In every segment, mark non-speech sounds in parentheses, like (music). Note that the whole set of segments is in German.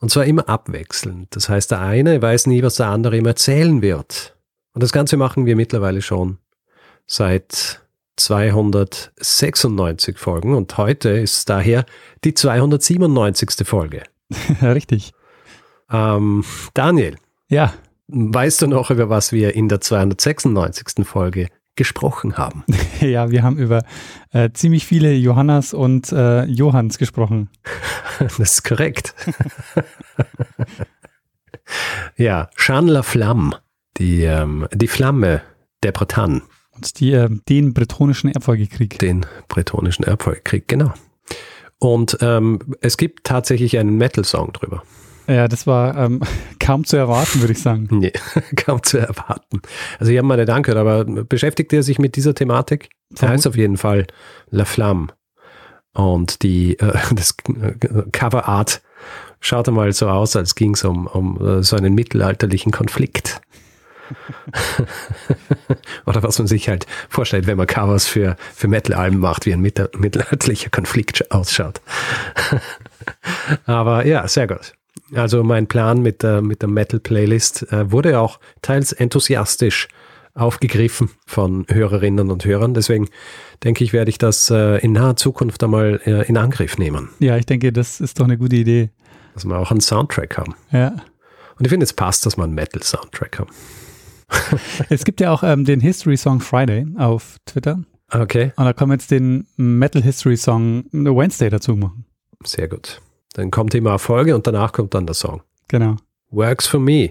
Und zwar immer abwechselnd. Das heißt, der eine weiß nie, was der andere ihm erzählen wird. Und das Ganze machen wir mittlerweile schon seit 296 Folgen und heute ist daher die 297. Folge. (laughs) Richtig. Ähm, Daniel. Ja. Weißt du noch, über was wir in der 296. Folge gesprochen haben? (laughs) ja, wir haben über äh, ziemlich viele Johannas und äh, Johanns gesprochen. das ist korrekt. (laughs) ja, Jeanne la Flamme, die, ähm, die Flamme der Bretagne. Und die, äh, den bretonischen Erbfolgekrieg. Den bretonischen Erbfolgekrieg, genau. Und ähm, es gibt tatsächlich einen Metal-Song drüber. Ja, das war ähm, (laughs) kaum zu erwarten, würde ich sagen. Nee, (laughs) kaum zu erwarten. Also ich habe mal nicht angehört, aber beschäftigt er sich mit dieser Thematik? Er heißt auf jeden Fall La Flamme. Und die, äh, (laughs) das Cover Art schaut einmal so aus, als ging es um, um äh, so einen mittelalterlichen Konflikt. Oder was man sich halt vorstellt, wenn man Covers für, für Metal-Alben macht, wie ein mittelalterlicher Konflikt ausschaut. Aber ja, sehr gut. Also mein Plan mit der, mit der Metal-Playlist äh, wurde auch teils enthusiastisch aufgegriffen von Hörerinnen und Hörern. Deswegen denke ich, werde ich das äh, in naher Zukunft einmal äh, in Angriff nehmen. Ja, ich denke, das ist doch eine gute Idee. Dass wir auch einen Soundtrack haben. Ja. Und ich finde, es passt, dass wir einen Metal-Soundtrack haben. (laughs) es gibt ja auch ähm, den History Song Friday auf Twitter. Okay. Und da kann man jetzt den Metal History Song Wednesday dazu machen. Sehr gut. Dann kommt immer eine Folge und danach kommt dann der Song. Genau. Works for me.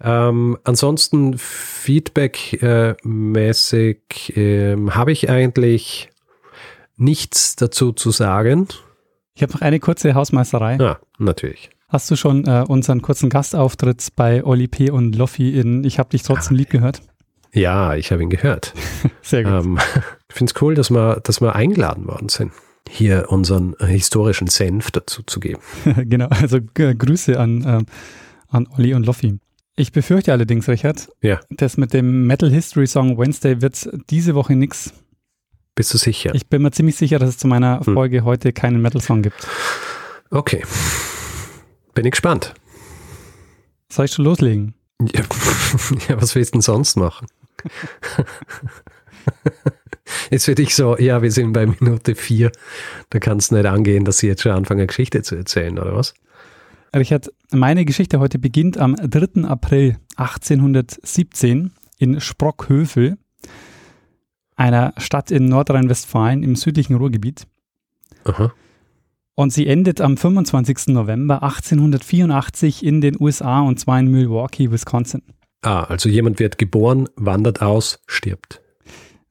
Ähm, ansonsten Feedback-mäßig äh, ähm, habe ich eigentlich nichts dazu zu sagen. Ich habe noch eine kurze Hausmeisterei. Ja, natürlich. Hast du schon äh, unseren kurzen Gastauftritt bei Oli P. und Loffi in Ich hab dich trotzdem lieb gehört? Ja, ich habe ihn gehört. (laughs) Sehr gut. Ähm, (laughs) ich finde es cool, dass wir, dass wir eingeladen worden sind hier unseren historischen Senf dazu zu geben. (laughs) genau, also äh, Grüße an, äh, an Olli und Loffi. Ich befürchte allerdings, Richard, ja. dass mit dem Metal History Song Wednesday wird diese Woche nichts. Bist du sicher? Ich bin mir ziemlich sicher, dass es zu meiner hm. Folge hm. heute keinen Metal Song gibt. Okay. Bin ich gespannt. Soll ich schon loslegen? Ja, (laughs) ja was willst du denn sonst machen? (laughs) (laughs) Jetzt für dich so, ja, wir sind bei Minute vier. Da kannst du nicht angehen, dass sie jetzt schon anfangen, eine Geschichte zu erzählen, oder was? Richard, meine Geschichte heute beginnt am 3. April 1817 in Sprockhövel, einer Stadt in Nordrhein-Westfalen im südlichen Ruhrgebiet. Aha. Und sie endet am 25. November 1884 in den USA und zwar in Milwaukee, Wisconsin. Ah, also jemand wird geboren, wandert aus, stirbt.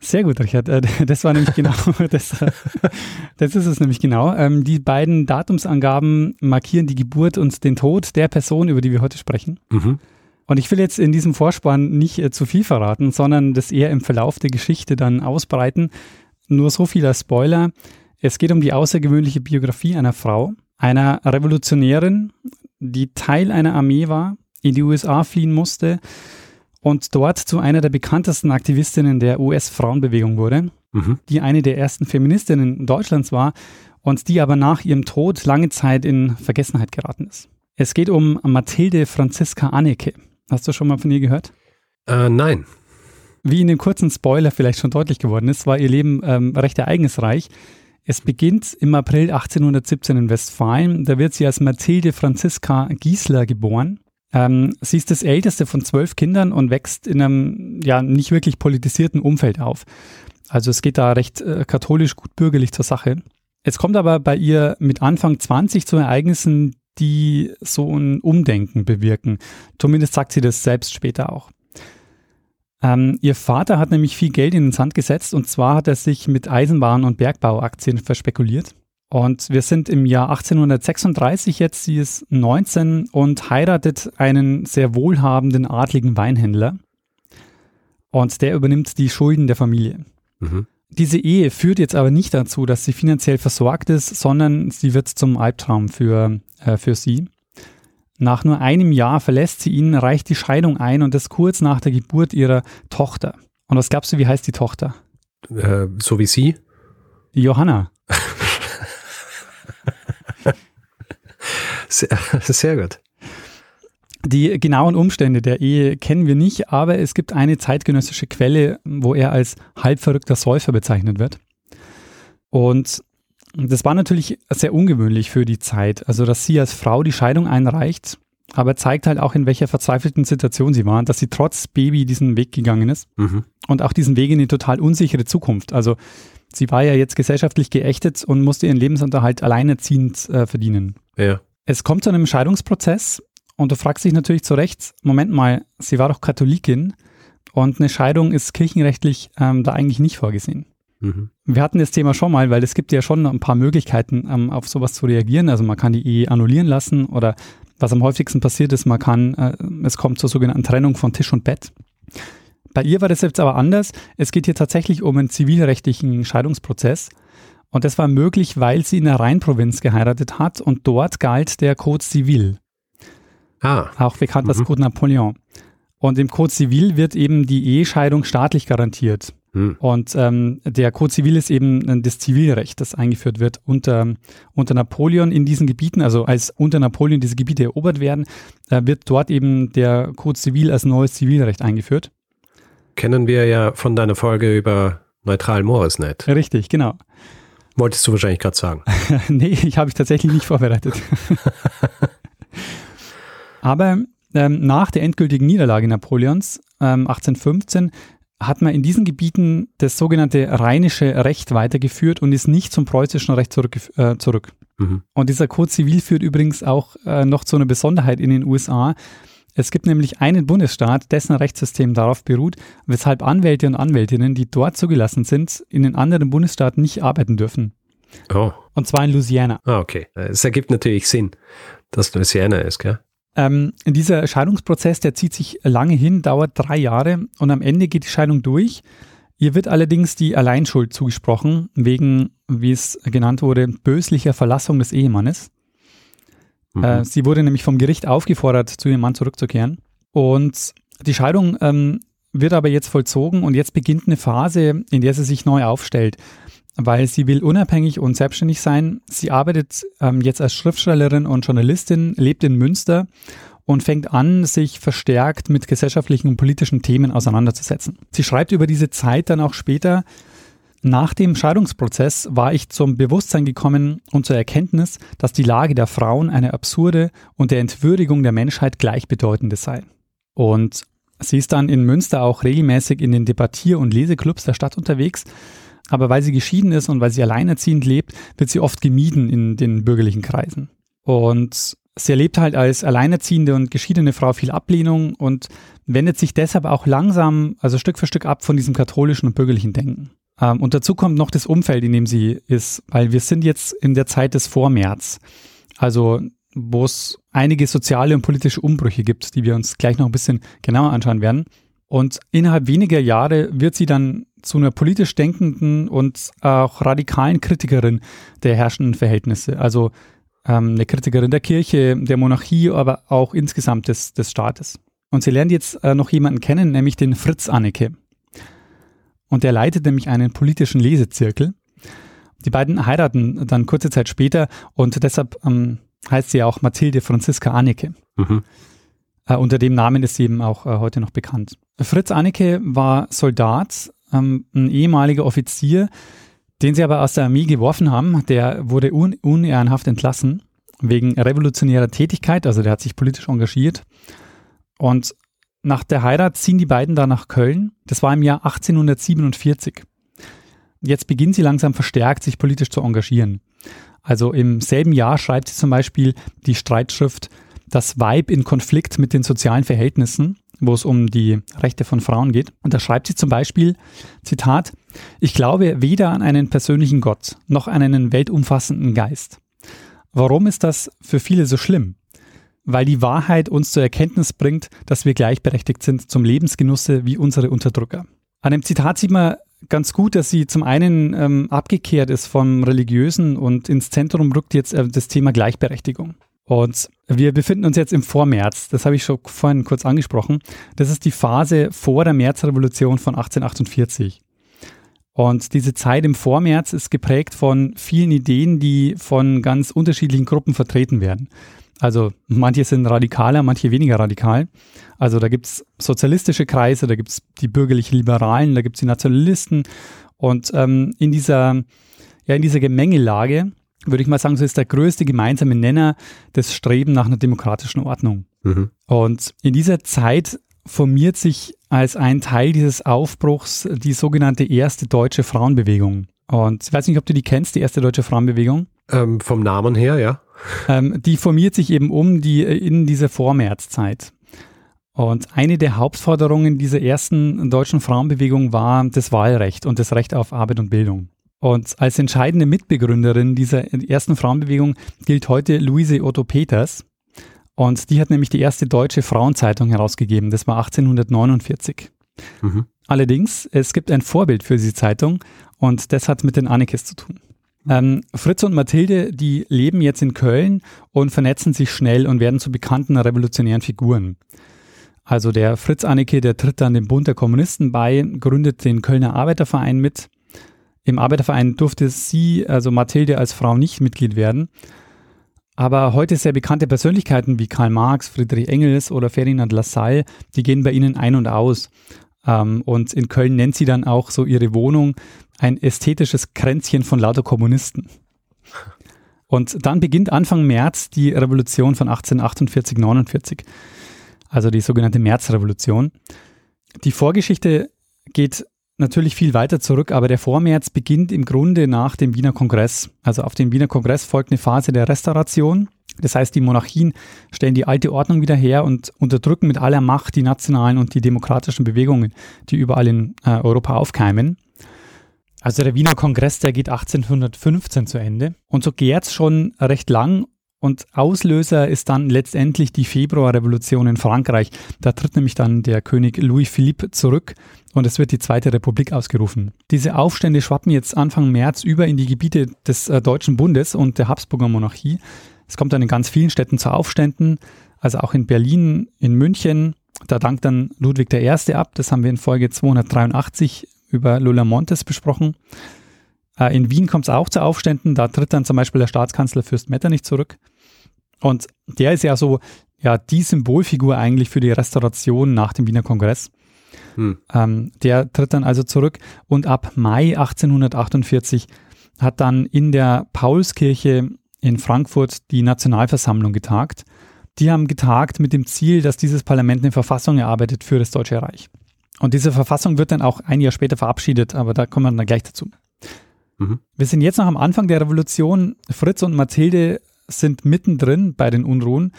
Sehr gut, Richard. Äh, (laughs) das war nämlich genau, (laughs) das, äh, das ist es nämlich genau. Ähm, die beiden Datumsangaben markieren die Geburt und den Tod der Person, über die wir heute sprechen. Mhm. Und ich will jetzt in diesem Vorspann nicht äh, zu viel verraten, sondern das eher im Verlauf der Geschichte dann ausbreiten. Nur so viel als Spoiler. Es geht um die außergewöhnliche Biografie einer Frau, einer Revolutionärin, die Teil einer Armee war, in die USA fliehen musste und dort zu einer der bekanntesten Aktivistinnen der US-Frauenbewegung wurde, mhm. die eine der ersten Feministinnen Deutschlands war und die aber nach ihrem Tod lange Zeit in Vergessenheit geraten ist. Es geht um Mathilde Franziska Anneke. Hast du schon mal von ihr gehört? Äh, nein. Wie in dem kurzen Spoiler vielleicht schon deutlich geworden ist, war ihr Leben ähm, recht ereignisreich. Es beginnt im April 1817 in Westfalen. Da wird sie als Mathilde Franziska Giesler geboren. Ähm, sie ist das älteste von zwölf Kindern und wächst in einem ja nicht wirklich politisierten Umfeld auf. Also es geht da recht äh, katholisch gut bürgerlich zur Sache. Es kommt aber bei ihr mit Anfang 20 zu Ereignissen, die so ein Umdenken bewirken. Zumindest sagt sie das selbst später auch. Ähm, ihr Vater hat nämlich viel Geld in den Sand gesetzt und zwar hat er sich mit Eisenbahn- und Bergbauaktien verspekuliert. Und wir sind im Jahr 1836 jetzt, sie ist 19 und heiratet einen sehr wohlhabenden adligen Weinhändler. Und der übernimmt die Schulden der Familie. Mhm. Diese Ehe führt jetzt aber nicht dazu, dass sie finanziell versorgt ist, sondern sie wird zum Albtraum für, äh, für sie. Nach nur einem Jahr verlässt sie ihn, reicht die Scheidung ein und das kurz nach der Geburt ihrer Tochter. Und was glaubst du, wie heißt die Tochter? Äh, so wie sie? Johanna. (laughs) sehr, (laughs) sehr gut. Die genauen Umstände der Ehe kennen wir nicht, aber es gibt eine zeitgenössische Quelle, wo er als halbverrückter Säufer bezeichnet wird. Und das war natürlich sehr ungewöhnlich für die Zeit. Also, dass sie als Frau die Scheidung einreicht, aber zeigt halt auch, in welcher verzweifelten Situation sie war, dass sie trotz Baby diesen Weg gegangen ist mhm. und auch diesen Weg in eine total unsichere Zukunft. Also, sie war ja jetzt gesellschaftlich geächtet und musste ihren Lebensunterhalt alleinerziehend äh, verdienen. Ja. Es kommt zu einem Scheidungsprozess und du fragst dich natürlich zu Recht, Moment mal, sie war doch Katholikin und eine Scheidung ist kirchenrechtlich ähm, da eigentlich nicht vorgesehen. Mhm. Wir hatten das Thema schon mal, weil es gibt ja schon ein paar Möglichkeiten, ähm, auf sowas zu reagieren. Also man kann die Ehe annullieren lassen oder was am häufigsten passiert ist, man kann, äh, es kommt zur sogenannten Trennung von Tisch und Bett. Bei ihr war das jetzt aber anders. Es geht hier tatsächlich um einen zivilrechtlichen Scheidungsprozess. Und das war möglich, weil sie in der Rheinprovinz geheiratet hat und dort galt der Code Civil. Ah. Auch bekannt als mhm. Code Napoleon. Und im Code Civil wird eben die Ehescheidung staatlich garantiert. Mhm. Und ähm, der Code Civil ist eben das Zivilrecht, das eingeführt wird unter, unter Napoleon in diesen Gebieten. Also als unter Napoleon diese Gebiete erobert werden, äh, wird dort eben der Code Civil als neues Zivilrecht eingeführt. Kennen wir ja von deiner Folge über Neutral Morisnet. Richtig, genau. Wolltest du wahrscheinlich gerade sagen. (laughs) nee, ich habe ich tatsächlich nicht vorbereitet. (laughs) Aber ähm, nach der endgültigen Niederlage Napoleons ähm, 1815 hat man in diesen Gebieten das sogenannte rheinische Recht weitergeführt und ist nicht zum preußischen Recht zurück. Äh, zurück. Mhm. Und dieser Code Zivil führt übrigens auch äh, noch zu einer Besonderheit in den USA. Es gibt nämlich einen Bundesstaat, dessen Rechtssystem darauf beruht, weshalb Anwälte und Anwältinnen, die dort zugelassen sind, in den anderen Bundesstaaten nicht arbeiten dürfen. Oh. Und zwar in Louisiana. Ah, okay. Es ergibt natürlich Sinn, dass Louisiana ist, gell? Ähm, dieser Scheidungsprozess, der zieht sich lange hin, dauert drei Jahre und am Ende geht die Scheidung durch. Ihr wird allerdings die Alleinschuld zugesprochen, wegen, wie es genannt wurde, böslicher Verlassung des Ehemannes. Mhm. Äh, sie wurde nämlich vom Gericht aufgefordert, zu ihrem Mann zurückzukehren. Und die Scheidung ähm, wird aber jetzt vollzogen und jetzt beginnt eine Phase, in der sie sich neu aufstellt weil sie will unabhängig und selbstständig sein. Sie arbeitet ähm, jetzt als Schriftstellerin und Journalistin, lebt in Münster und fängt an, sich verstärkt mit gesellschaftlichen und politischen Themen auseinanderzusetzen. Sie schreibt über diese Zeit dann auch später, nach dem Scheidungsprozess war ich zum Bewusstsein gekommen und zur Erkenntnis, dass die Lage der Frauen eine absurde und der Entwürdigung der Menschheit gleichbedeutende sei. Und sie ist dann in Münster auch regelmäßig in den Debattier- und Leseclubs der Stadt unterwegs aber weil sie geschieden ist und weil sie alleinerziehend lebt, wird sie oft gemieden in den bürgerlichen Kreisen. Und sie erlebt halt als alleinerziehende und geschiedene Frau viel Ablehnung und wendet sich deshalb auch langsam, also Stück für Stück ab von diesem katholischen und bürgerlichen Denken. Ähm, und dazu kommt noch das Umfeld, in dem sie ist, weil wir sind jetzt in der Zeit des Vormärz. Also wo es einige soziale und politische Umbrüche gibt, die wir uns gleich noch ein bisschen genauer anschauen werden. Und innerhalb weniger Jahre wird sie dann zu einer politisch denkenden und auch radikalen Kritikerin der herrschenden Verhältnisse. Also ähm, eine Kritikerin der Kirche, der Monarchie, aber auch insgesamt des, des Staates. Und sie lernt jetzt äh, noch jemanden kennen, nämlich den Fritz Anneke. Und der leitet nämlich einen politischen Lesezirkel. Die beiden heiraten dann kurze Zeit später und deshalb ähm, heißt sie auch Mathilde Franziska Anneke. Mhm. Äh, unter dem Namen ist sie eben auch äh, heute noch bekannt. Fritz Anneke war Soldat ähm, ein ehemaliger Offizier, den sie aber aus der Armee geworfen haben. Der wurde un unehrenhaft entlassen wegen revolutionärer Tätigkeit, also der hat sich politisch engagiert. Und nach der Heirat ziehen die beiden dann nach Köln. Das war im Jahr 1847. Jetzt beginnt sie langsam verstärkt, sich politisch zu engagieren. Also im selben Jahr schreibt sie zum Beispiel die Streitschrift Das Weib in Konflikt mit den sozialen Verhältnissen wo es um die Rechte von Frauen geht. Und da schreibt sie zum Beispiel, Zitat, ich glaube weder an einen persönlichen Gott noch an einen weltumfassenden Geist. Warum ist das für viele so schlimm? Weil die Wahrheit uns zur Erkenntnis bringt, dass wir gleichberechtigt sind zum Lebensgenusse wie unsere Unterdrücker. An dem Zitat sieht man ganz gut, dass sie zum einen ähm, abgekehrt ist vom Religiösen und ins Zentrum rückt jetzt äh, das Thema Gleichberechtigung. Und wir befinden uns jetzt im Vormärz, das habe ich schon vorhin kurz angesprochen. Das ist die Phase vor der Märzrevolution von 1848. Und diese Zeit im Vormärz ist geprägt von vielen Ideen, die von ganz unterschiedlichen Gruppen vertreten werden. Also manche sind radikaler, manche weniger radikal. Also da gibt es sozialistische Kreise, da gibt es die bürgerlich-liberalen, da gibt es die Nationalisten. Und ähm, in dieser, ja, in dieser Gemengelage, würde ich mal sagen, so ist der größte gemeinsame Nenner das Streben nach einer demokratischen Ordnung. Mhm. Und in dieser Zeit formiert sich als ein Teil dieses Aufbruchs die sogenannte erste deutsche Frauenbewegung. Und ich weiß nicht, ob du die kennst, die erste deutsche Frauenbewegung. Ähm, vom Namen her, ja. Ähm, die formiert sich eben um die in dieser Vormärzzeit. Und eine der Hauptforderungen dieser ersten deutschen Frauenbewegung war das Wahlrecht und das Recht auf Arbeit und Bildung. Und als entscheidende Mitbegründerin dieser ersten Frauenbewegung gilt heute Luise Otto Peters. Und die hat nämlich die erste deutsche Frauenzeitung herausgegeben. Das war 1849. Mhm. Allerdings, es gibt ein Vorbild für diese Zeitung und das hat mit den Annekes zu tun. Ähm, Fritz und Mathilde, die leben jetzt in Köln und vernetzen sich schnell und werden zu bekannten revolutionären Figuren. Also der Fritz Anneke, der tritt dann dem Bund der Kommunisten bei, gründet den Kölner Arbeiterverein mit. Im Arbeiterverein durfte sie, also Mathilde als Frau nicht Mitglied werden. Aber heute sehr bekannte Persönlichkeiten wie Karl Marx, Friedrich Engels oder Ferdinand Lassalle, die gehen bei ihnen ein und aus. Ähm, und in Köln nennt sie dann auch so ihre Wohnung ein ästhetisches Kränzchen von lauter Kommunisten. Und dann beginnt Anfang März die Revolution von 1848-49, also die sogenannte Märzrevolution. Die Vorgeschichte geht natürlich viel weiter zurück, aber der Vormärz beginnt im Grunde nach dem Wiener Kongress. Also auf den Wiener Kongress folgt eine Phase der Restauration. Das heißt, die Monarchien stellen die alte Ordnung wieder her und unterdrücken mit aller Macht die nationalen und die demokratischen Bewegungen, die überall in äh, Europa aufkeimen. Also der Wiener Kongress, der geht 1815 zu Ende. Und so gärt es schon recht lang. Und Auslöser ist dann letztendlich die Februarrevolution in Frankreich. Da tritt nämlich dann der König Louis Philippe zurück und es wird die Zweite Republik ausgerufen. Diese Aufstände schwappen jetzt Anfang März über in die Gebiete des äh, Deutschen Bundes und der Habsburger Monarchie. Es kommt dann in ganz vielen Städten zu Aufständen, also auch in Berlin, in München. Da dankt dann Ludwig I. ab. Das haben wir in Folge 283 über Lola Montes besprochen. Äh, in Wien kommt es auch zu Aufständen. Da tritt dann zum Beispiel der Staatskanzler Fürst Metternich zurück. Und der ist ja so ja, die Symbolfigur eigentlich für die Restauration nach dem Wiener Kongress. Hm. Ähm, der tritt dann also zurück und ab Mai 1848 hat dann in der Paulskirche in Frankfurt die Nationalversammlung getagt. Die haben getagt mit dem Ziel, dass dieses Parlament eine Verfassung erarbeitet für das Deutsche Reich. Und diese Verfassung wird dann auch ein Jahr später verabschiedet, aber da kommen wir dann gleich dazu. Mhm. Wir sind jetzt noch am Anfang der Revolution. Fritz und Mathilde sind mittendrin bei den Unruhen.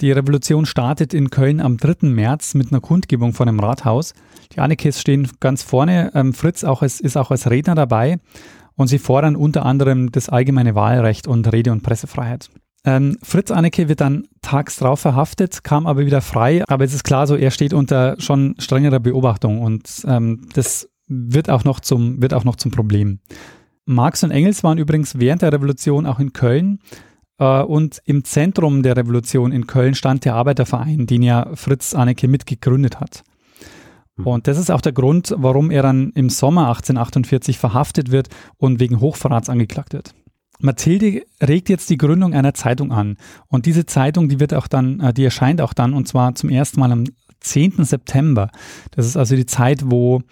Die Revolution startet in Köln am 3. März mit einer Kundgebung vor dem Rathaus. Die Annekes stehen ganz vorne. Ähm, Fritz auch als, ist auch als Redner dabei. Und sie fordern unter anderem das allgemeine Wahlrecht und Rede- und Pressefreiheit. Ähm, Fritz Anneke wird dann tags drauf verhaftet, kam aber wieder frei. Aber es ist klar so, er steht unter schon strengerer Beobachtung und ähm, das wird auch, noch zum, wird auch noch zum Problem. Marx und Engels waren übrigens während der Revolution auch in Köln. Äh, und im Zentrum der Revolution in Köln stand der Arbeiterverein, den ja Fritz Anneke mitgegründet hat. Hm. Und das ist auch der Grund, warum er dann im Sommer 1848 verhaftet wird und wegen Hochverrats angeklagt wird. Mathilde regt jetzt die Gründung einer Zeitung an. Und diese Zeitung, die wird auch dann, äh, die erscheint auch dann, und zwar zum ersten Mal am 10. September. Das ist also die Zeit, wo,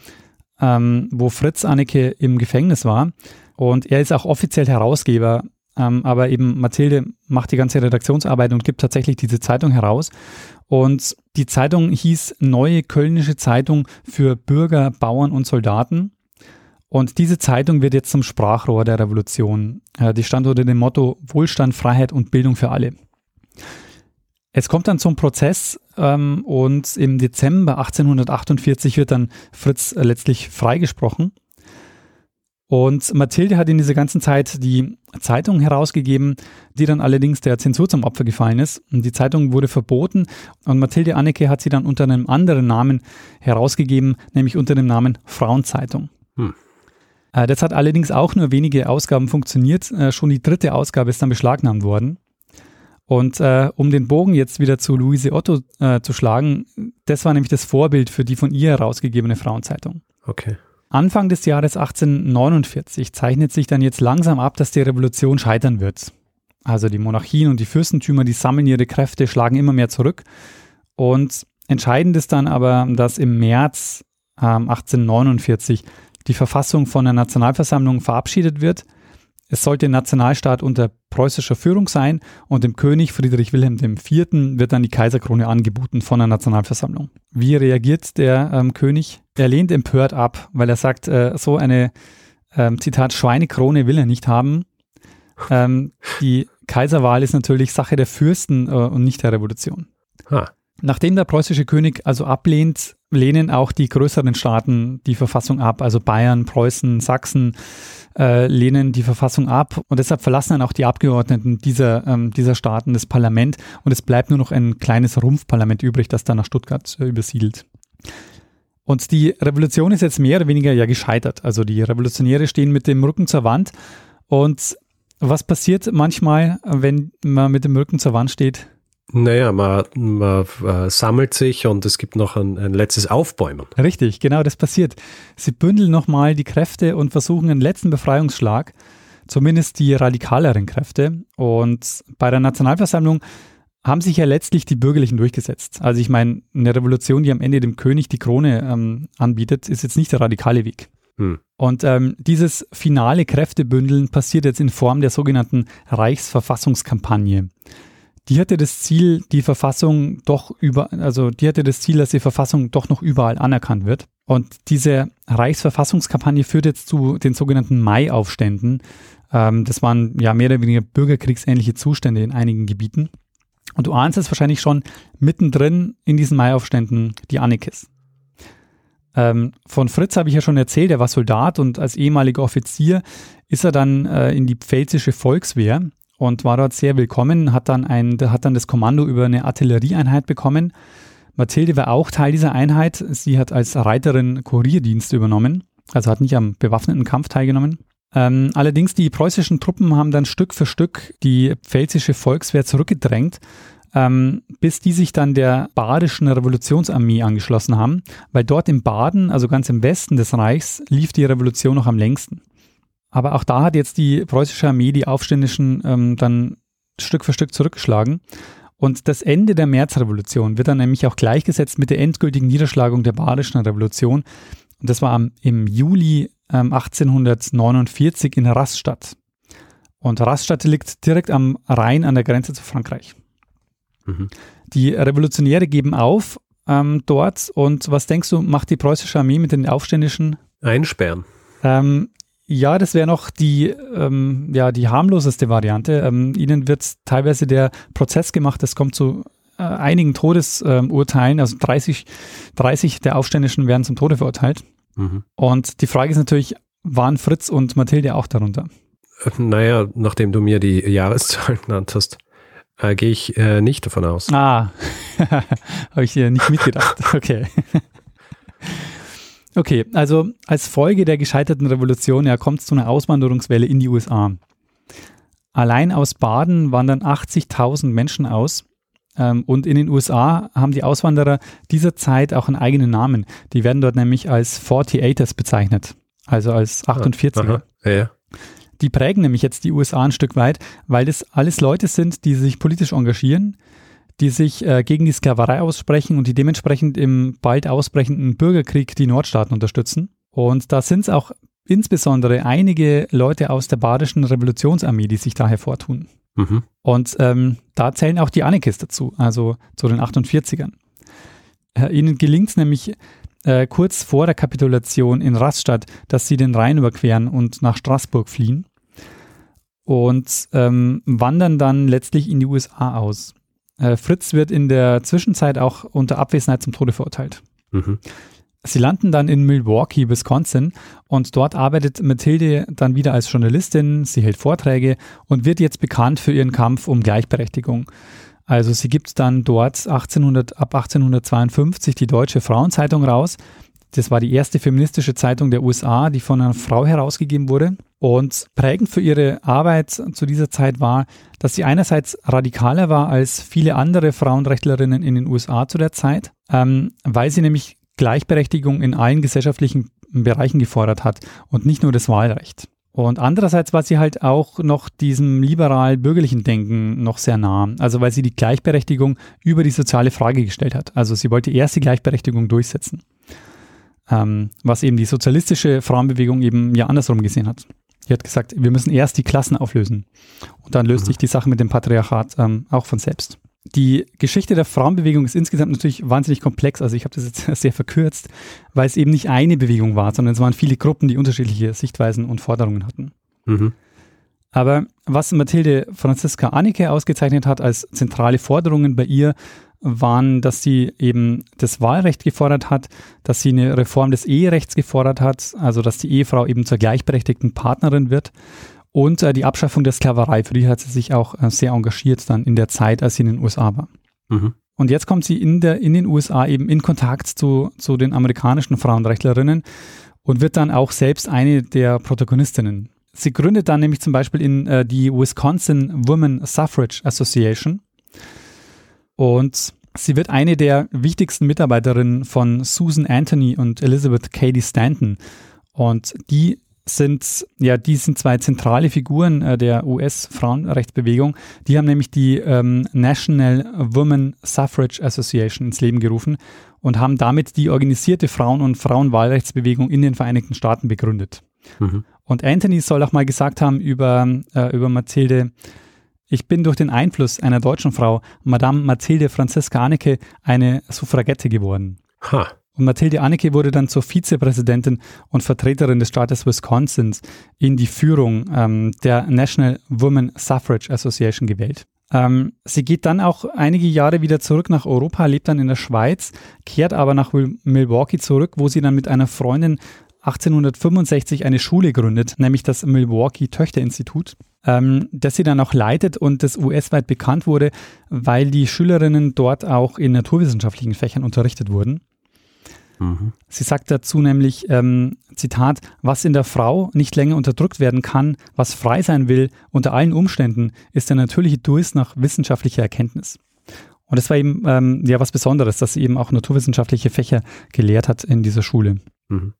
ähm, wo Fritz Anneke im Gefängnis war. Und er ist auch offiziell Herausgeber, ähm, aber eben Mathilde macht die ganze Redaktionsarbeit und gibt tatsächlich diese Zeitung heraus. Und die Zeitung hieß Neue Kölnische Zeitung für Bürger, Bauern und Soldaten. Und diese Zeitung wird jetzt zum Sprachrohr der Revolution. Äh, die stand unter dem Motto Wohlstand, Freiheit und Bildung für alle. Es kommt dann zum Prozess ähm, und im Dezember 1848 wird dann Fritz letztlich freigesprochen. Und Mathilde hat in dieser ganzen Zeit die Zeitung herausgegeben, die dann allerdings der Zensur zum Opfer gefallen ist. Und die Zeitung wurde verboten und Mathilde Anneke hat sie dann unter einem anderen Namen herausgegeben, nämlich unter dem Namen Frauenzeitung. Hm. Äh, das hat allerdings auch nur wenige Ausgaben funktioniert. Äh, schon die dritte Ausgabe ist dann beschlagnahmt worden. Und äh, um den Bogen jetzt wieder zu Luise Otto äh, zu schlagen, das war nämlich das Vorbild für die von ihr herausgegebene Frauenzeitung. Okay. Anfang des Jahres 1849 zeichnet sich dann jetzt langsam ab, dass die Revolution scheitern wird. Also die Monarchien und die Fürstentümer, die sammeln ihre Kräfte, schlagen immer mehr zurück. Und entscheidend ist dann aber, dass im März äh, 1849 die Verfassung von der Nationalversammlung verabschiedet wird es sollte ein Nationalstaat unter preußischer Führung sein und dem König Friedrich Wilhelm IV. wird dann die Kaiserkrone angeboten von der Nationalversammlung. Wie reagiert der ähm, König? Er lehnt empört ab, weil er sagt, äh, so eine, ähm, Zitat, Schweinekrone will er nicht haben. Ähm, die Kaiserwahl ist natürlich Sache der Fürsten äh, und nicht der Revolution. Ha. Nachdem der preußische König also ablehnt, lehnen auch die größeren Staaten die Verfassung ab, also Bayern, Preußen, Sachsen, äh, lehnen die Verfassung ab und deshalb verlassen dann auch die Abgeordneten dieser, ähm, dieser Staaten das Parlament und es bleibt nur noch ein kleines Rumpfparlament übrig, das dann nach Stuttgart äh, übersiedelt. Und die Revolution ist jetzt mehr oder weniger ja gescheitert. Also die Revolutionäre stehen mit dem Rücken zur Wand und was passiert manchmal, wenn man mit dem Rücken zur Wand steht? Naja, man, man äh, sammelt sich und es gibt noch ein, ein, letztes Aufbäumen. Richtig, genau das passiert. Sie bündeln nochmal die Kräfte und versuchen einen letzten Befreiungsschlag, zumindest die radikaleren Kräfte. Und bei der Nationalversammlung haben sich ja letztlich die Bürgerlichen durchgesetzt. Also ich meine, eine Revolution, die am Ende dem König die Krone ähm, anbietet, ist jetzt nicht der radikale Weg. Hm. Und ähm, dieses finale Kräftebündeln passiert jetzt in Form der sogenannten Reichsverfassungskampagne die hatte das Ziel, die Verfassung doch über, also die hatte das Ziel, dass die Verfassung doch noch überall anerkannt wird. Und diese Reichsverfassungskampagne führt jetzt zu den sogenannten Mai-Aufständen. Ähm, das waren ja mehr oder weniger bürgerkriegsähnliche Zustände in einigen Gebieten. Und du ahnst es wahrscheinlich schon mittendrin in diesen Mai-Aufständen die Annekes. Ähm, von Fritz habe ich ja schon erzählt, er war Soldat und als ehemaliger Offizier ist er dann äh, in die pfälzische Volkswehr und war dort sehr willkommen, hat dann, ein, hat dann das Kommando über eine Artillerieeinheit bekommen. Mathilde war auch Teil dieser Einheit. Sie hat als Reiterin Kurierdienst übernommen, also hat nicht am bewaffneten Kampf teilgenommen. Ähm, allerdings die preußischen Truppen haben dann Stück für Stück die pfälzische Volkswehr zurückgedrängt, ähm, bis die sich dann der badischen Revolutionsarmee angeschlossen haben, weil dort im Baden, also ganz im Westen des Reichs, lief die Revolution noch am längsten. Aber auch da hat jetzt die preußische Armee die Aufständischen ähm, dann Stück für Stück zurückgeschlagen. Und das Ende der Märzrevolution wird dann nämlich auch gleichgesetzt mit der endgültigen Niederschlagung der Badischen Revolution. Und das war am, im Juli ähm, 1849 in Rastatt. Und Rastatt liegt direkt am Rhein an der Grenze zu Frankreich. Mhm. Die Revolutionäre geben auf ähm, dort. Und was denkst du, macht die preußische Armee mit den Aufständischen? Einsperren. Ähm, ja, das wäre noch die, ähm, ja, die harmloseste Variante. Ähm, ihnen wird teilweise der Prozess gemacht, es kommt zu äh, einigen Todesurteilen, also 30, 30 der Aufständischen werden zum Tode verurteilt. Mhm. Und die Frage ist natürlich, waren Fritz und Mathilde auch darunter? Naja, nachdem du mir die Jahreszahlen genannt hast, äh, gehe ich äh, nicht davon aus. Ah, (laughs) habe ich dir nicht mitgedacht. (laughs) Okay. Okay, also als Folge der gescheiterten Revolution ja, kommt es zu einer Auswanderungswelle in die USA. Allein aus Baden wandern 80.000 Menschen aus. Ähm, und in den USA haben die Auswanderer dieser Zeit auch einen eigenen Namen. Die werden dort nämlich als 48ers bezeichnet, also als 48er. Aha, ja. Die prägen nämlich jetzt die USA ein Stück weit, weil das alles Leute sind, die sich politisch engagieren, die sich äh, gegen die Sklaverei aussprechen und die dementsprechend im bald ausbrechenden Bürgerkrieg die Nordstaaten unterstützen. Und da sind es auch insbesondere einige Leute aus der badischen Revolutionsarmee, die sich da hervortun. Mhm. Und ähm, da zählen auch die Annekes dazu, also zu den 48ern. Äh, ihnen gelingt es nämlich äh, kurz vor der Kapitulation in Rastatt, dass sie den Rhein überqueren und nach Straßburg fliehen und ähm, wandern dann letztlich in die USA aus. Äh, Fritz wird in der Zwischenzeit auch unter Abwesenheit zum Tode verurteilt. Mhm. Sie landen dann in Milwaukee, Wisconsin und dort arbeitet Mathilde dann wieder als Journalistin, sie hält Vorträge und wird jetzt bekannt für ihren Kampf um Gleichberechtigung. Also sie gibt dann dort 1800, ab 1852 die Deutsche Frauenzeitung raus. Das war die erste feministische Zeitung der USA, die von einer Frau herausgegeben wurde. Und prägend für ihre Arbeit zu dieser Zeit war, dass sie einerseits radikaler war als viele andere Frauenrechtlerinnen in den USA zu der Zeit, ähm, weil sie nämlich Gleichberechtigung in allen gesellschaftlichen Bereichen gefordert hat und nicht nur das Wahlrecht. Und andererseits war sie halt auch noch diesem liberal-bürgerlichen Denken noch sehr nah. Also weil sie die Gleichberechtigung über die soziale Frage gestellt hat. Also sie wollte erst die Gleichberechtigung durchsetzen. Ähm, was eben die sozialistische Frauenbewegung eben ja andersrum gesehen hat. Sie hat gesagt, wir müssen erst die Klassen auflösen. Und dann löst mhm. sich die Sache mit dem Patriarchat ähm, auch von selbst. Die Geschichte der Frauenbewegung ist insgesamt natürlich wahnsinnig komplex. Also ich habe das jetzt (laughs) sehr verkürzt, weil es eben nicht eine Bewegung war, sondern es waren viele Gruppen, die unterschiedliche Sichtweisen und Forderungen hatten. Mhm. Aber was Mathilde Franziska Annike ausgezeichnet hat als zentrale Forderungen bei ihr, waren, dass sie eben das Wahlrecht gefordert hat, dass sie eine Reform des Eherechts gefordert hat, also dass die Ehefrau eben zur gleichberechtigten Partnerin wird und äh, die Abschaffung der Sklaverei, für die hat sie sich auch äh, sehr engagiert dann in der Zeit, als sie in den USA war. Mhm. Und jetzt kommt sie in, der, in den USA eben in Kontakt zu, zu den amerikanischen Frauenrechtlerinnen und wird dann auch selbst eine der Protagonistinnen. Sie gründet dann nämlich zum Beispiel in äh, die Wisconsin Women Suffrage Association. Und sie wird eine der wichtigsten Mitarbeiterinnen von Susan Anthony und Elizabeth Cady Stanton. Und die sind, ja, die sind zwei zentrale Figuren äh, der US-Frauenrechtsbewegung. Die haben nämlich die ähm, National Women Suffrage Association ins Leben gerufen und haben damit die organisierte Frauen- und Frauenwahlrechtsbewegung in den Vereinigten Staaten begründet. Mhm. Und Anthony soll auch mal gesagt haben über, äh, über Mathilde, ich bin durch den Einfluss einer deutschen Frau, Madame Mathilde Franziska Anneke, eine Suffragette geworden. Ha. Und Mathilde Anneke wurde dann zur Vizepräsidentin und Vertreterin des Staates Wisconsin in die Führung ähm, der National Women Suffrage Association gewählt. Ähm, sie geht dann auch einige Jahre wieder zurück nach Europa, lebt dann in der Schweiz, kehrt aber nach Milwaukee zurück, wo sie dann mit einer Freundin 1865 eine Schule gründet, nämlich das Milwaukee Töchterinstitut, ähm, das sie dann auch leitet und das US-weit bekannt wurde, weil die Schülerinnen dort auch in naturwissenschaftlichen Fächern unterrichtet wurden. Mhm. Sie sagt dazu nämlich, ähm, Zitat, was in der Frau nicht länger unterdrückt werden kann, was frei sein will, unter allen Umständen, ist der natürliche Durst nach wissenschaftlicher Erkenntnis. Und es war eben ähm, ja was Besonderes, dass sie eben auch naturwissenschaftliche Fächer gelehrt hat in dieser Schule. Mhm.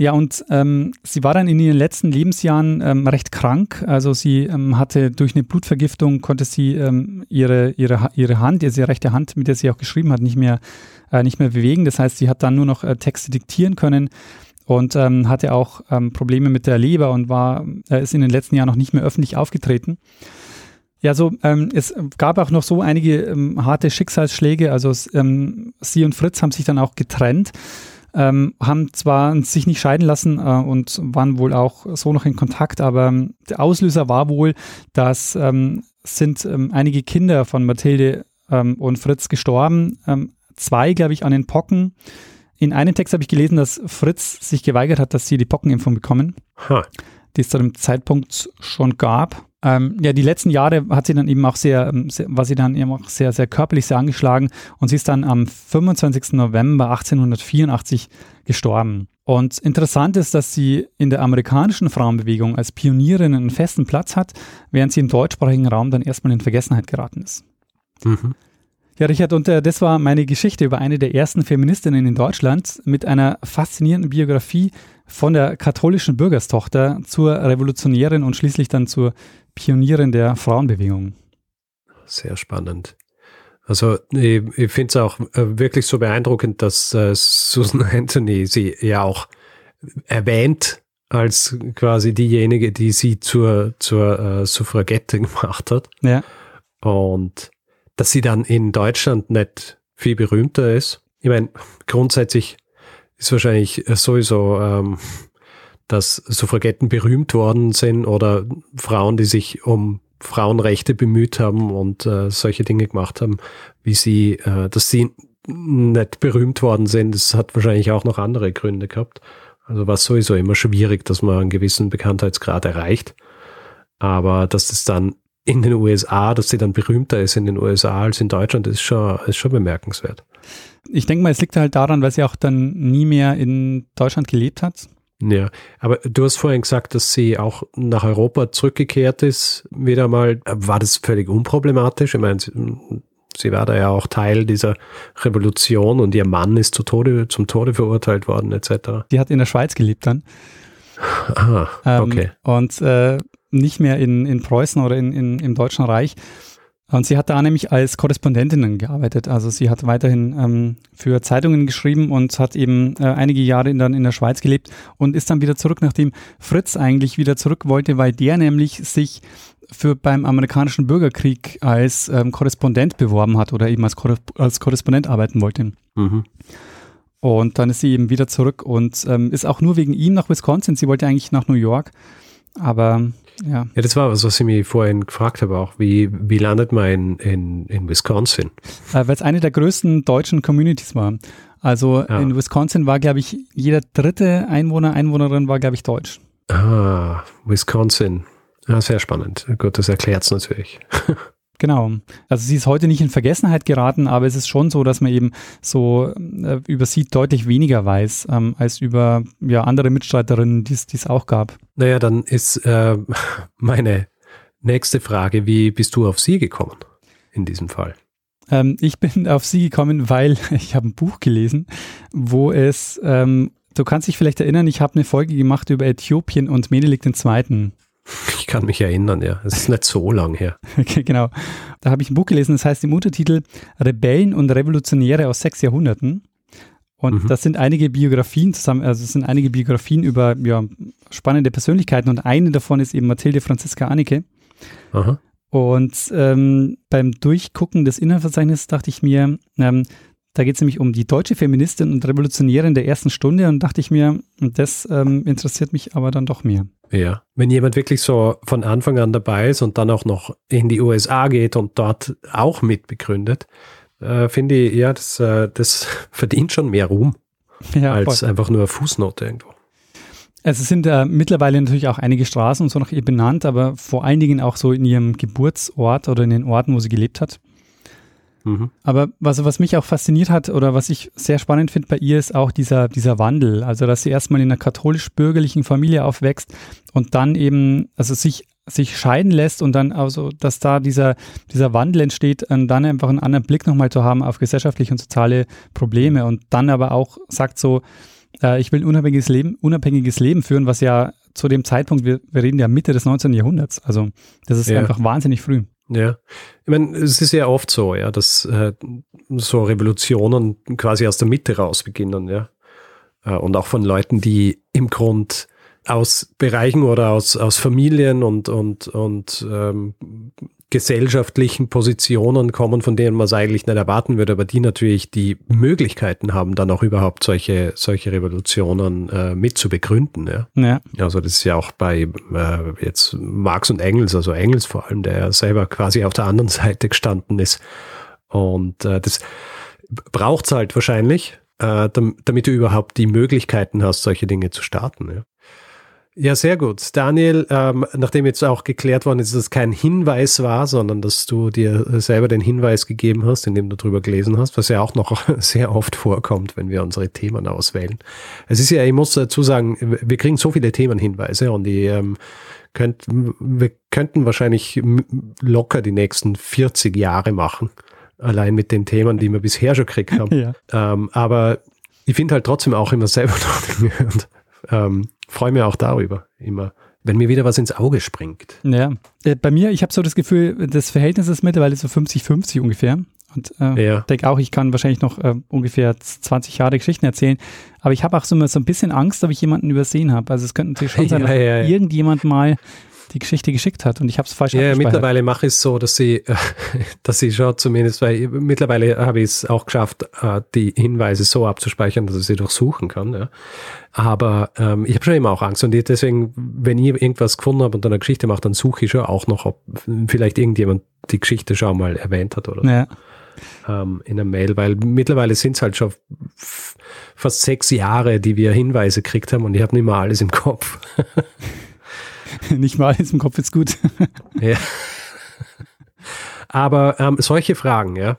Ja, und ähm, sie war dann in ihren letzten Lebensjahren ähm, recht krank. Also sie ähm, hatte durch eine Blutvergiftung, konnte sie ähm, ihre, ihre, ihre Hand, ihre rechte Hand, mit der sie auch geschrieben hat, nicht mehr, äh, nicht mehr bewegen. Das heißt, sie hat dann nur noch äh, Texte diktieren können und ähm, hatte auch ähm, Probleme mit der Leber und war, äh, ist in den letzten Jahren noch nicht mehr öffentlich aufgetreten. Ja, so ähm, es gab auch noch so einige ähm, harte Schicksalsschläge. Also ähm, sie und Fritz haben sich dann auch getrennt ähm, haben zwar sich nicht scheiden lassen äh, und waren wohl auch so noch in Kontakt, aber ähm, der Auslöser war wohl, dass ähm, sind ähm, einige Kinder von Mathilde ähm, und Fritz gestorben. Ähm, zwei, glaube ich, an den Pocken. In einem Text habe ich gelesen, dass Fritz sich geweigert hat, dass sie die Pockenimpfung bekommen, huh. die es zu dem Zeitpunkt schon gab. Ähm, ja, die letzten Jahre hat sie dann eben auch sehr, ähm, sehr, war sie dann eben auch sehr, sehr körperlich sehr angeschlagen und sie ist dann am 25. November 1884 gestorben. Und interessant ist, dass sie in der amerikanischen Frauenbewegung als Pionierin einen festen Platz hat, während sie im deutschsprachigen Raum dann erstmal in Vergessenheit geraten ist. Mhm. Ja, Richard, und äh, das war meine Geschichte über eine der ersten Feministinnen in Deutschland mit einer faszinierenden Biografie von der katholischen Bürgerstochter zur Revolutionärin und schließlich dann zur Pionierin der Frauenbewegung. Sehr spannend. Also ich, ich finde es auch äh, wirklich so beeindruckend, dass äh, Susan (laughs) Anthony sie ja auch erwähnt als quasi diejenige, die sie zur, zur äh, Suffragette (laughs) gemacht hat. Ja. Und dass sie dann in Deutschland nicht viel berühmter ist. Ich meine, grundsätzlich ist wahrscheinlich sowieso, ähm, dass Suffragetten berühmt worden sind oder Frauen, die sich um Frauenrechte bemüht haben und äh, solche Dinge gemacht haben, wie sie, äh, dass sie nicht berühmt worden sind, das hat wahrscheinlich auch noch andere Gründe gehabt. Also war es sowieso immer schwierig, dass man einen gewissen Bekanntheitsgrad erreicht. Aber dass es dann in den USA, dass sie dann berühmter ist in den USA als in Deutschland, ist schon, ist schon bemerkenswert. Ich denke mal, es liegt halt daran, weil sie auch dann nie mehr in Deutschland gelebt hat. Ja, aber du hast vorhin gesagt, dass sie auch nach Europa zurückgekehrt ist. Wieder mal, war das völlig unproblematisch? Ich meine, sie, sie war da ja auch Teil dieser Revolution und ihr Mann ist zu Tode, zum Tode verurteilt worden, etc. Die hat in der Schweiz gelebt dann. Ah, okay. Ähm, und äh, nicht mehr in, in Preußen oder in, in, im Deutschen Reich. Und sie hat da nämlich als Korrespondentin gearbeitet. Also sie hat weiterhin ähm, für Zeitungen geschrieben und hat eben äh, einige Jahre dann in der Schweiz gelebt und ist dann wieder zurück, nachdem Fritz eigentlich wieder zurück wollte, weil der nämlich sich für beim amerikanischen Bürgerkrieg als ähm, Korrespondent beworben hat oder eben als, Korre als Korrespondent arbeiten wollte. Mhm. Und dann ist sie eben wieder zurück und ähm, ist auch nur wegen ihm nach Wisconsin. Sie wollte eigentlich nach New York, aber ja. Ja, das war was, was ich mich vorhin gefragt habe auch. Wie, wie landet man in, in, in Wisconsin? Äh, Weil es eine der größten deutschen Communities war. Also ja. in Wisconsin war, glaube ich, jeder dritte Einwohner, Einwohnerin war, glaube ich, deutsch. Ah, Wisconsin. Ja, sehr spannend. Gut, das erklärt es natürlich. (laughs) Genau. Also sie ist heute nicht in Vergessenheit geraten, aber es ist schon so, dass man eben so äh, über sie deutlich weniger weiß ähm, als über ja, andere Mitstreiterinnen, die es auch gab. Naja, dann ist äh, (laughs) meine nächste Frage, wie bist du auf sie gekommen in diesem Fall? Ähm, ich bin (laughs) auf sie gekommen, weil (laughs) ich habe ein Buch gelesen, wo es, ähm, du kannst dich vielleicht erinnern, ich habe eine Folge gemacht über Äthiopien und Menelik II. Ich kann mich erinnern, ja. Es ist nicht so lang her. (laughs) Okay, genau. Da habe ich ein Buch gelesen, das heißt im Untertitel Rebellen und Revolutionäre aus sechs Jahrhunderten. Und mhm. das sind einige Biografien zusammen, also es sind einige Biografien über ja, spannende Persönlichkeiten und eine davon ist eben Mathilde Franziska Anneke. Aha. Und ähm, beim Durchgucken des Inhaltsverzeichnisses dachte ich mir, ähm, da geht es nämlich um die deutsche Feministin und Revolutionärin der ersten Stunde und dachte ich mir, das ähm, interessiert mich aber dann doch mehr. Ja, wenn jemand wirklich so von Anfang an dabei ist und dann auch noch in die USA geht und dort auch mitbegründet, äh, finde ich, ja, das, äh, das (laughs) verdient schon mehr Ruhm ja, als voll. einfach nur Fußnote irgendwo. Also es sind äh, mittlerweile natürlich auch einige Straßen und so nach ihr benannt, aber vor allen Dingen auch so in ihrem Geburtsort oder in den Orten, wo sie gelebt hat. Mhm. Aber was, was mich auch fasziniert hat oder was ich sehr spannend finde bei ihr, ist auch dieser, dieser Wandel. Also, dass sie erstmal in einer katholisch-bürgerlichen Familie aufwächst und dann eben, also sich sich scheiden lässt und dann also, dass da dieser, dieser Wandel entsteht, und dann einfach einen anderen Blick nochmal zu haben auf gesellschaftliche und soziale Probleme und dann aber auch sagt so, äh, ich will ein unabhängiges Leben, unabhängiges Leben führen, was ja zu dem Zeitpunkt, wir, wir reden ja Mitte des 19. Jahrhunderts, also das ist ja. einfach wahnsinnig früh. Ja, ich meine, es ist ja oft so, ja, dass äh, so Revolutionen quasi aus der Mitte raus beginnen, ja. Äh, und auch von Leuten, die im Grund aus Bereichen oder aus, aus Familien und, und, und ähm, gesellschaftlichen Positionen kommen, von denen man es eigentlich nicht erwarten würde, aber die natürlich die Möglichkeiten haben, dann auch überhaupt solche, solche Revolutionen äh, mit zu begründen. Ja? ja. Also das ist ja auch bei äh, jetzt Marx und Engels, also Engels vor allem, der ja selber quasi auf der anderen Seite gestanden ist. Und äh, das braucht es halt wahrscheinlich, äh, damit du überhaupt die Möglichkeiten hast, solche Dinge zu starten. Ja? Ja, sehr gut. Daniel, ähm, nachdem jetzt auch geklärt worden ist, dass es kein Hinweis war, sondern dass du dir selber den Hinweis gegeben hast, indem du drüber gelesen hast, was ja auch noch (laughs) sehr oft vorkommt, wenn wir unsere Themen auswählen. Es ist ja, ich muss dazu sagen, wir kriegen so viele Themenhinweise und die ähm, könnt, wir könnten wahrscheinlich locker die nächsten 40 Jahre machen. Allein mit den Themen, die wir bisher schon gekriegt haben. (laughs) Ja. Ähm, aber ich finde halt trotzdem auch immer selber (laughs) noch Dinge. Und, ähm, freue mich auch darüber immer, wenn mir wieder was ins Auge springt. Ja, äh, bei mir, ich habe so das Gefühl, das Verhältnis ist mittlerweile so 50-50 ungefähr. Und äh, ja. denke auch, ich kann wahrscheinlich noch äh, ungefähr 20 Jahre Geschichten erzählen. Aber ich habe auch so, so ein bisschen Angst, ob ich jemanden übersehen habe. Also es könnte natürlich schon (laughs) sein, ja, dass ja, irgendjemand mal die Geschichte geschickt hat und ich habe es falsch Ja, mittlerweile mache ich es so, dass sie, (laughs) dass sie schon zumindest, weil mittlerweile habe ich es auch geschafft, äh, die Hinweise so abzuspeichern, dass ich sie durchsuchen kann. Ja. Aber ähm, ich habe schon immer auch Angst und deswegen, wenn ich irgendwas gefunden habe und dann eine Geschichte mache, dann suche ich schon auch noch, ob vielleicht irgendjemand die Geschichte schon mal erwähnt hat oder ja. ähm, in einer Mail, weil mittlerweile sind es halt schon fast sechs Jahre, die wir Hinweise gekriegt haben und ich habe nicht mehr alles im Kopf. (laughs) (laughs) nicht mal alles im Kopf ist gut. (laughs) ja. Aber ähm, solche Fragen, ja,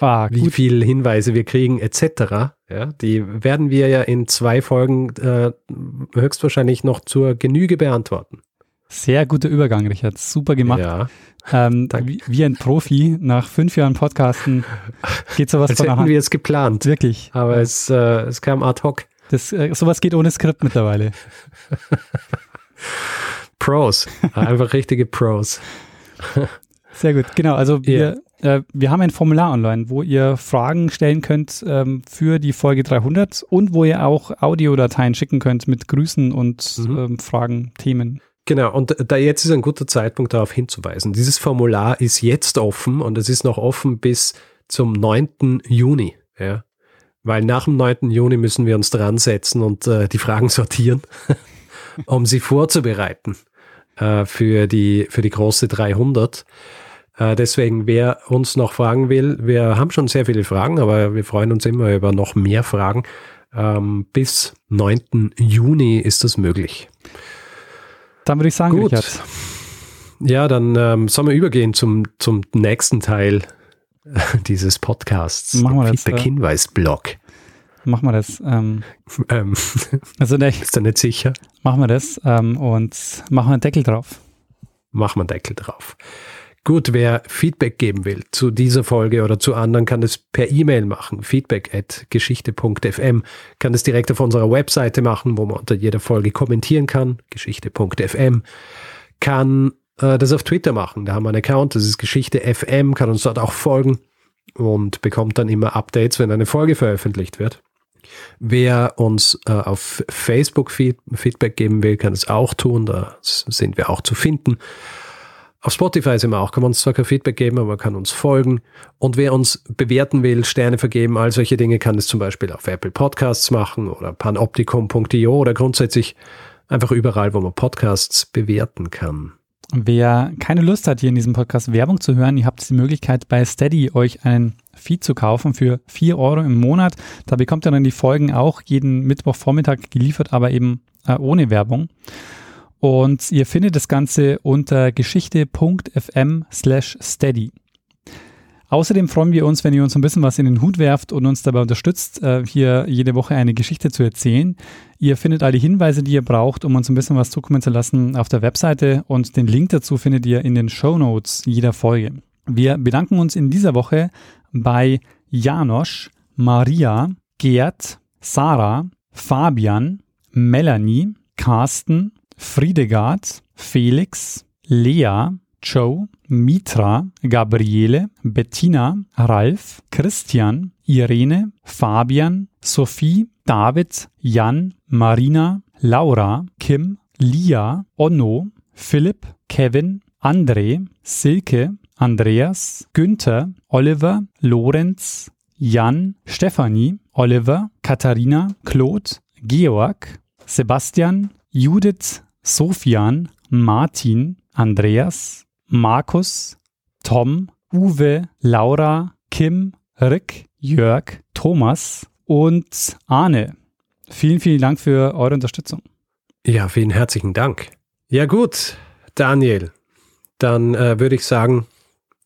ah, wie viele Hinweise wir kriegen, etc., ja, die werden wir ja in zwei Folgen äh, höchstwahrscheinlich noch zur Genüge beantworten. Sehr guter Übergang, Richard. Super gemacht. Ja. Ähm, wie, wie, ein Profi nach fünf Jahren Podcasten geht sowas Als von hätten wir es geplant. Wirklich. Aber ja. es, äh, es kam ad hoc. Das, äh, sowas geht ohne Skript mittlerweile. (laughs) Pros. Einfach richtige Pros. Sehr gut. Genau. Also wir, yeah. äh, wir haben ein Formular online, wo ihr Fragen stellen könnt ähm, für die Folge 300 und wo ihr auch Audiodateien schicken könnt mit Grüßen und mhm. ähm, Fragen, Themen. Genau, und da jetzt ist ein guter Zeitpunkt darauf hinzuweisen. Dieses Formular ist jetzt offen und es ist noch offen bis zum 9. Juni. Ja? Weil nach dem 9. Juni müssen wir uns dran setzen und äh, die Fragen sortieren, um sie vorzubereiten äh, für, die, für die große 300. Äh, deswegen, wer uns noch fragen will, wir haben schon sehr viele Fragen, aber wir freuen uns immer über noch mehr Fragen. Ähm, bis 9. Juni ist das möglich. Dann würde ich sagen, Gut. Richard. Ja, dann ähm, sollen wir übergehen zum, zum nächsten Teil dieses Podcasts. Machen wir das. Feedback-Hinweis-Blog. Machen wir das. Ähm, ähm, also ne, (laughs) ist da nicht sicher? Machen wir das ähm, und machen wir einen Deckel drauf. Machen wir einen Deckel drauf. Gut, wer Feedback geben will zu dieser Folge oder zu anderen, kann es per E-Mail machen. Feedback at geschichte.fm. Kann es direkt auf unserer Webseite machen, wo man unter jeder Folge kommentieren kann. Geschichte.fm. Kann äh, das auf Twitter machen. Da haben wir einen Account, das ist Geschichte FM, kann uns dort auch folgen und bekommt dann immer Updates, wenn eine Folge veröffentlicht wird. Wer uns äh, auf Facebook Feedback geben will, kann es auch tun. Da sind wir auch zu finden. Auf Spotify sind wir auch, kann man uns zwar kein Feedback geben, aber man kann uns folgen. Und wer uns bewerten will, Sterne vergeben, all solche Dinge, kann es zum Beispiel auf Apple Podcasts machen oder panoptikum.io oder grundsätzlich einfach überall, wo man Podcasts bewerten kann. Wer keine Lust hat, hier in diesem Podcast Werbung zu hören, ihr habt die Möglichkeit bei Steady euch einen Feed zu kaufen für 4 Euro im Monat. Da bekommt ihr dann die Folgen auch jeden Mittwochvormittag geliefert, aber eben äh, ohne Werbung. Und ihr findet das Ganze unter geschichte.fm slash steady. Außerdem freuen wir uns, wenn ihr uns ein bisschen was in den Hut werft und uns dabei unterstützt, äh, hier jede Woche eine Geschichte zu erzählen. Ihr findet all die Hinweise, die ihr braucht, um uns ein bisschen was zukommen zu lassen, auf der Webseite und den Link dazu findet ihr in den Show Notes jeder Folge. Wir bedanken uns in dieser Woche bei Janosch, Maria, Gerd, Sarah, Fabian, Melanie, Carsten, Friedegard, Felix, Lea, Joe, Mitra, Gabriele, Bettina, Ralf, Christian, Irene, Fabian, Sophie, David, Jan, Marina, Laura, Kim, Lia, Onno, Philipp, Kevin, André, Silke, Andreas, Günther, Oliver, Lorenz, Jan, Stefanie, Oliver, Katharina, Claude, Georg, Sebastian, Judith, Sofian, Martin, Andreas, Markus, Tom, Uwe, Laura, Kim, Rick, Jörg, Thomas und Arne. Vielen, vielen Dank für eure Unterstützung. Ja, vielen herzlichen Dank. Ja gut, Daniel, dann äh, würde ich sagen,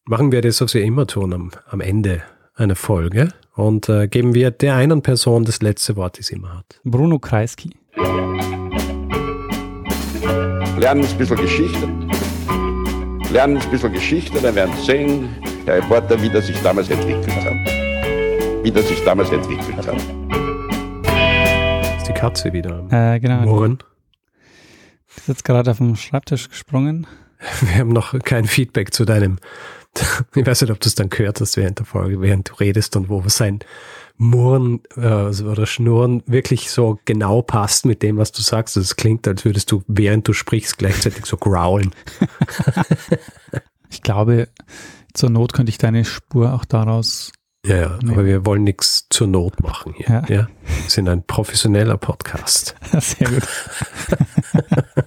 machen wir das, was wir immer tun am, am Ende einer Folge und äh, geben wir der einen Person das letzte Wort, die sie immer hat. Bruno Kreisky lernen ein bisschen Geschichte. Lernen ein bisschen Geschichte, dann werden sehen, der Reporter, wie das sich damals entwickelt hat. Wie das sich damals entwickelt hat. Ist die Katze wieder äh, genau. Murren? Die ist jetzt gerade auf dem Schreibtisch gesprungen. (laughs) Wir haben noch kein Feedback zu deinem, (laughs) ich weiß nicht, ob du es dann gehört hast während der Folge, während du redest und wo sein Murren äh, oder Schnurren wirklich so genau passt mit dem, was du sagst. Es klingt, als würdest du, während du sprichst, gleichzeitig so growlen. ich glaube, zur Not könnte ich deine Spur auch daraus. Ja, ja aber wir wollen nichts zur Not machen hier. Ja. ja. Wir sind ein professioneller Podcast. (laughs) Sehr gut. (laughs)